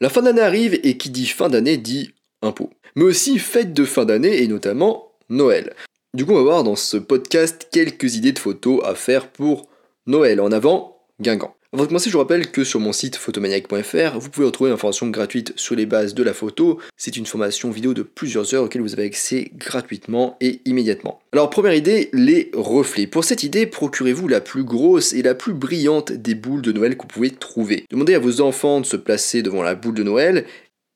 La fin d'année arrive et qui dit fin d'année dit impôt. Mais aussi fête de fin d'année et notamment Noël. Du coup, on va voir dans ce podcast quelques idées de photos à faire pour Noël. En avant, Guingamp. Avant de commencer, je vous rappelle que sur mon site photomaniac.fr, vous pouvez retrouver une information gratuite sur les bases de la photo. C'est une formation vidéo de plusieurs heures auxquelles vous avez accès gratuitement et immédiatement. Alors, première idée, les reflets. Pour cette idée, procurez-vous la plus grosse et la plus brillante des boules de Noël que vous pouvez trouver. Demandez à vos enfants de se placer devant la boule de Noël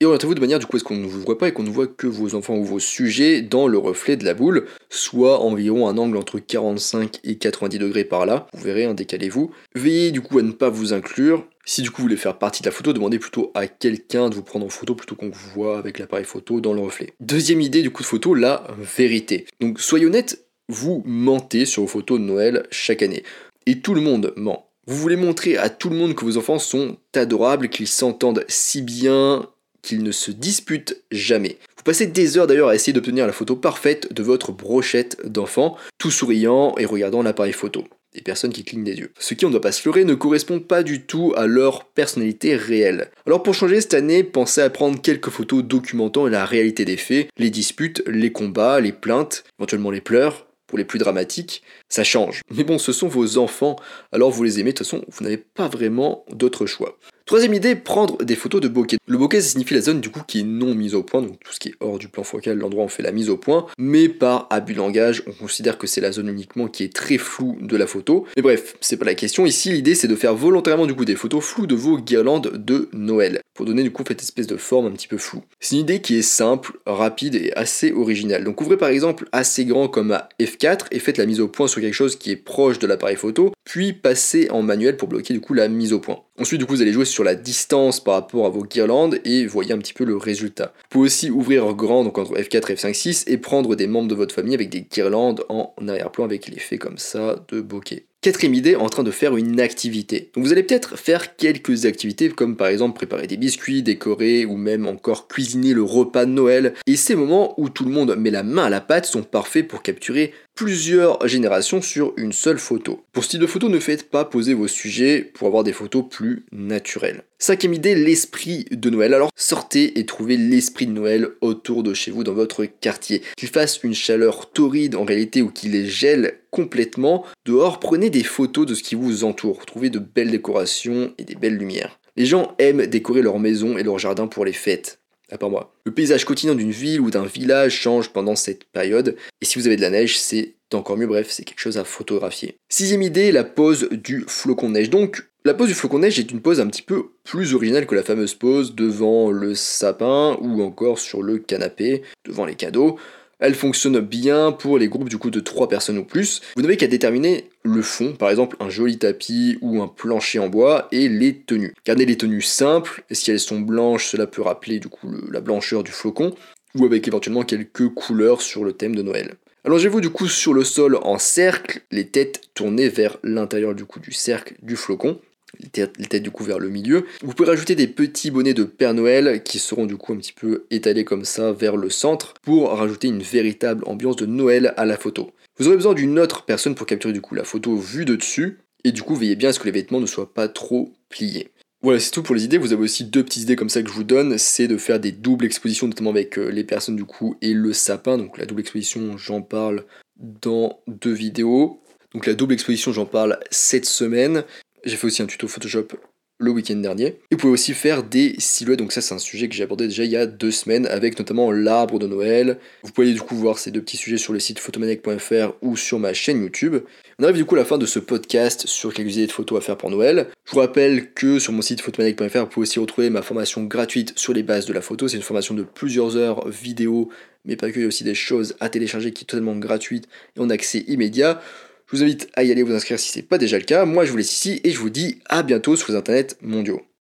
et orientez-vous de manière du coup à ce qu'on ne vous voit pas et qu'on ne voit que vos enfants ou vos sujets dans le reflet de la boule, soit environ un angle entre 45 et 90 degrés par là. Vous verrez, un décalez-vous. Veillez du coup à ne pas vous inclure. Si du coup vous voulez faire partie de la photo, demandez plutôt à quelqu'un de vous prendre en photo plutôt qu'on vous voit avec l'appareil photo dans le reflet. Deuxième idée du coup de photo, la vérité. Donc soyez honnête, vous mentez sur vos photos de Noël chaque année. Et tout le monde ment. Vous voulez montrer à tout le monde que vos enfants sont adorables, qu'ils s'entendent si bien, qu'ils ne se disputent jamais. Vous passez des heures d'ailleurs à essayer d'obtenir la photo parfaite de votre brochette d'enfant, tout souriant et regardant l'appareil photo. Des personnes qui clignent des yeux. Ce qui, on ne doit pas se leurrer, ne correspond pas du tout à leur personnalité réelle. Alors pour changer cette année, pensez à prendre quelques photos documentant la réalité des faits, les disputes, les combats, les plaintes, éventuellement les pleurs, pour les plus dramatiques, ça change. Mais bon, ce sont vos enfants, alors vous les aimez, de toute façon, vous n'avez pas vraiment d'autre choix. Troisième idée, prendre des photos de bokeh. Le bokeh, ça signifie la zone du coup qui est non mise au point, donc tout ce qui est hors du plan focal, l'endroit où on fait la mise au point, mais par abus de langage, on considère que c'est la zone uniquement qui est très floue de la photo. Mais bref, c'est pas la question. Ici, l'idée c'est de faire volontairement du coup des photos floues de vos guirlandes de Noël, pour donner du coup cette espèce de forme un petit peu floue. C'est une idée qui est simple, rapide et assez originale. Donc ouvrez par exemple assez grand comme à F4 et faites la mise au point sur quelque chose qui est proche de l'appareil photo, puis passez en manuel pour bloquer du coup la mise au point. Ensuite, du coup, vous allez jouer sur la distance par rapport à vos guirlandes et voyez un petit peu le résultat. Vous pouvez aussi ouvrir grand, donc entre F4 et F5, 6, et prendre des membres de votre famille avec des guirlandes en arrière-plan avec l'effet comme ça de bokeh. Quatrième idée, en train de faire une activité. vous allez peut-être faire quelques activités comme par exemple préparer des biscuits, décorer ou même encore cuisiner le repas de Noël. Et ces moments où tout le monde met la main à la pâte sont parfaits pour capturer plusieurs générations sur une seule photo. Pour ce type de photo, ne faites pas poser vos sujets pour avoir des photos plus naturelles. Cinquième idée, l'esprit de Noël. Alors sortez et trouvez l'esprit de Noël autour de chez vous dans votre quartier. Qu'il fasse une chaleur torride en réalité ou qu'il gèle complètement, dehors prenez des photos de ce qui vous entoure. Trouvez de belles décorations et des belles lumières. Les gens aiment décorer leur maison et leur jardin pour les fêtes à part moi. Le paysage quotidien d'une ville ou d'un village change pendant cette période, et si vous avez de la neige, c'est encore mieux, bref, c'est quelque chose à photographier. Sixième idée, la pose du flocon de neige. Donc, la pose du flocon neige est une pose un petit peu plus originale que la fameuse pose devant le sapin ou encore sur le canapé, devant les cadeaux. Elle fonctionne bien pour les groupes du coup de 3 personnes ou plus. Vous n'avez qu'à déterminer le fond, par exemple un joli tapis ou un plancher en bois, et les tenues. Gardez les tenues simples, et si elles sont blanches, cela peut rappeler du coup la blancheur du flocon, ou avec éventuellement quelques couleurs sur le thème de Noël. Allongez-vous du coup sur le sol en cercle, les têtes tournées vers l'intérieur du cercle du flocon les têtes, du coup vers le milieu. Vous pouvez rajouter des petits bonnets de Père Noël qui seront du coup un petit peu étalés comme ça vers le centre pour rajouter une véritable ambiance de Noël à la photo. Vous aurez besoin d'une autre personne pour capturer du coup la photo vue de dessus et du coup veillez bien à ce que les vêtements ne soient pas trop pliés. Voilà, c'est tout pour les idées. Vous avez aussi deux petites idées comme ça que je vous donne. C'est de faire des doubles expositions, notamment avec euh, les personnes du coup et le sapin. Donc la double exposition, j'en parle dans deux vidéos. Donc la double exposition, j'en parle cette semaine. J'ai fait aussi un tuto Photoshop le week-end dernier. Et vous pouvez aussi faire des silhouettes, donc ça c'est un sujet que j'ai abordé déjà il y a deux semaines avec notamment l'arbre de Noël. Vous pouvez du coup voir ces deux petits sujets sur le site photomaniac.fr ou sur ma chaîne YouTube. On arrive du coup à la fin de ce podcast sur quelques idées de photos à faire pour Noël. Je vous rappelle que sur mon site photomaniac.fr vous pouvez aussi retrouver ma formation gratuite sur les bases de la photo. C'est une formation de plusieurs heures vidéo, mais pas que, il y a aussi des choses à télécharger qui est totalement gratuite et en accès immédiat. Je vous invite à y aller vous inscrire si ce n'est pas déjà le cas. Moi, je vous laisse ici et je vous dis à bientôt sur les internets mondiaux.